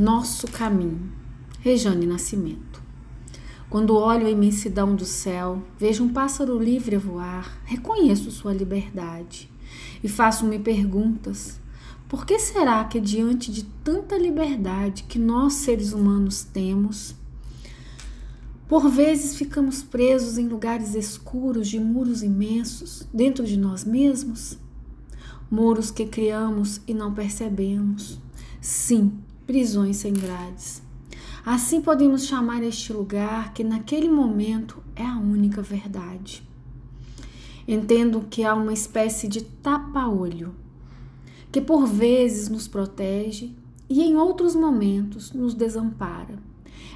Nosso caminho. Rejane Nascimento. Quando olho a imensidão do céu, vejo um pássaro livre a voar, reconheço sua liberdade e faço-me perguntas. Por que será que diante de tanta liberdade que nós seres humanos temos, por vezes ficamos presos em lugares escuros de muros imensos dentro de nós mesmos? Muros que criamos e não percebemos. Sim, prisões sem grades. Assim podemos chamar este lugar que naquele momento é a única verdade. Entendo que há uma espécie de tapa-olho, que por vezes nos protege e em outros momentos nos desampara.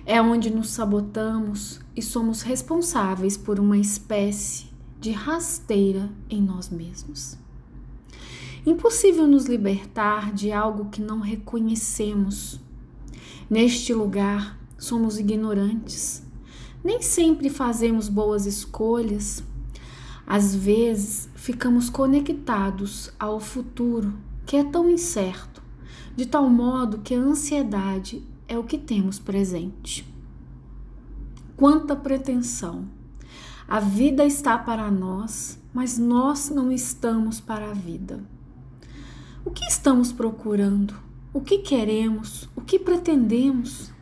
É onde nos sabotamos e somos responsáveis por uma espécie de rasteira em nós mesmos. Impossível nos libertar de algo que não reconhecemos. Neste lugar, somos ignorantes. Nem sempre fazemos boas escolhas. Às vezes, ficamos conectados ao futuro, que é tão incerto, de tal modo que a ansiedade é o que temos presente. Quanta pretensão! A vida está para nós, mas nós não estamos para a vida. O que estamos procurando? O que queremos? O que pretendemos?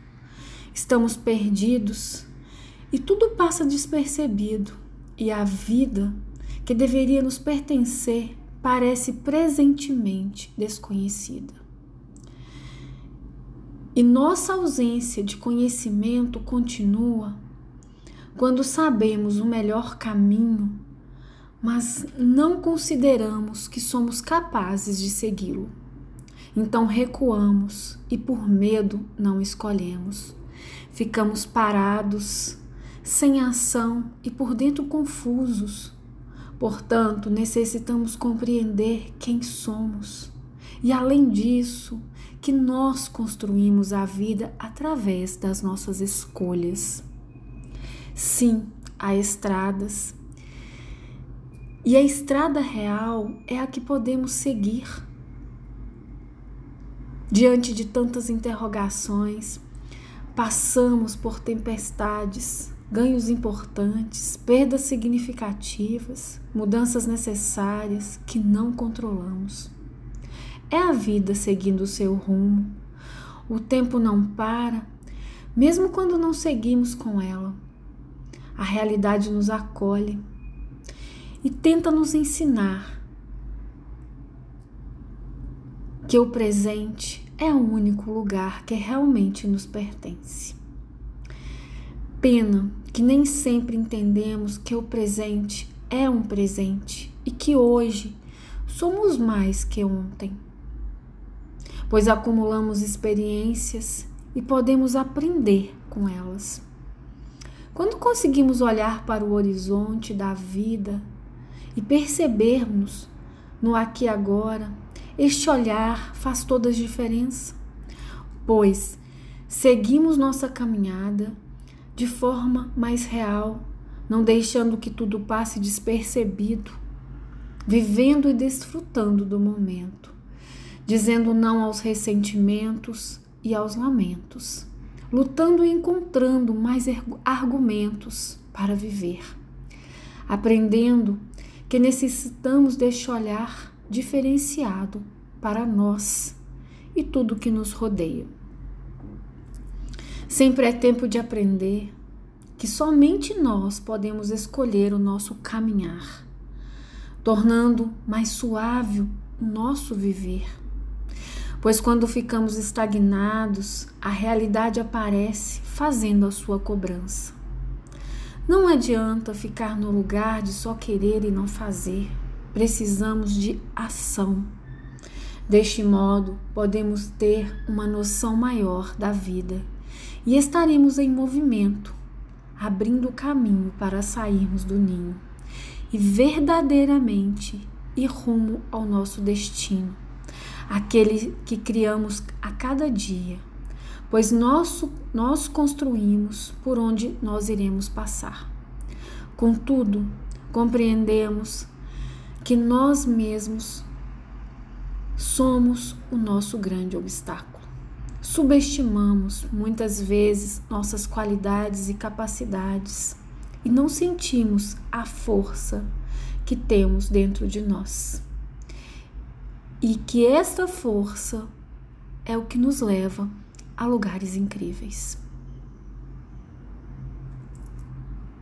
Estamos perdidos e tudo passa despercebido, e a vida que deveria nos pertencer parece presentemente desconhecida. E nossa ausência de conhecimento continua quando sabemos o melhor caminho mas não consideramos que somos capazes de segui-lo. Então recuamos e, por medo, não escolhemos. Ficamos parados, sem ação e por dentro confusos. Portanto, necessitamos compreender quem somos. E, além disso, que nós construímos a vida através das nossas escolhas. Sim, há estradas e a estrada real é a que podemos seguir. Diante de tantas interrogações, passamos por tempestades, ganhos importantes, perdas significativas, mudanças necessárias que não controlamos. É a vida seguindo o seu rumo. O tempo não para, mesmo quando não seguimos com ela. A realidade nos acolhe e tenta nos ensinar que o presente é o único lugar que realmente nos pertence. Pena que nem sempre entendemos que o presente é um presente e que hoje somos mais que ontem, pois acumulamos experiências e podemos aprender com elas. Quando conseguimos olhar para o horizonte da vida e percebermos no aqui e agora, este olhar faz toda a diferença, pois seguimos nossa caminhada de forma mais real, não deixando que tudo passe despercebido, vivendo e desfrutando do momento, dizendo não aos ressentimentos e aos lamentos, lutando e encontrando mais argumentos para viver, aprendendo que necessitamos deste olhar diferenciado para nós e tudo que nos rodeia. Sempre é tempo de aprender que somente nós podemos escolher o nosso caminhar, tornando mais suave o nosso viver. Pois quando ficamos estagnados, a realidade aparece fazendo a sua cobrança. Não adianta ficar no lugar de só querer e não fazer. Precisamos de ação. Deste modo, podemos ter uma noção maior da vida e estaremos em movimento, abrindo o caminho para sairmos do ninho e verdadeiramente ir rumo ao nosso destino, aquele que criamos a cada dia pois nós, nós construímos por onde nós iremos passar. Contudo, compreendemos que nós mesmos somos o nosso grande obstáculo. Subestimamos muitas vezes nossas qualidades e capacidades e não sentimos a força que temos dentro de nós. E que esta força é o que nos leva a lugares incríveis.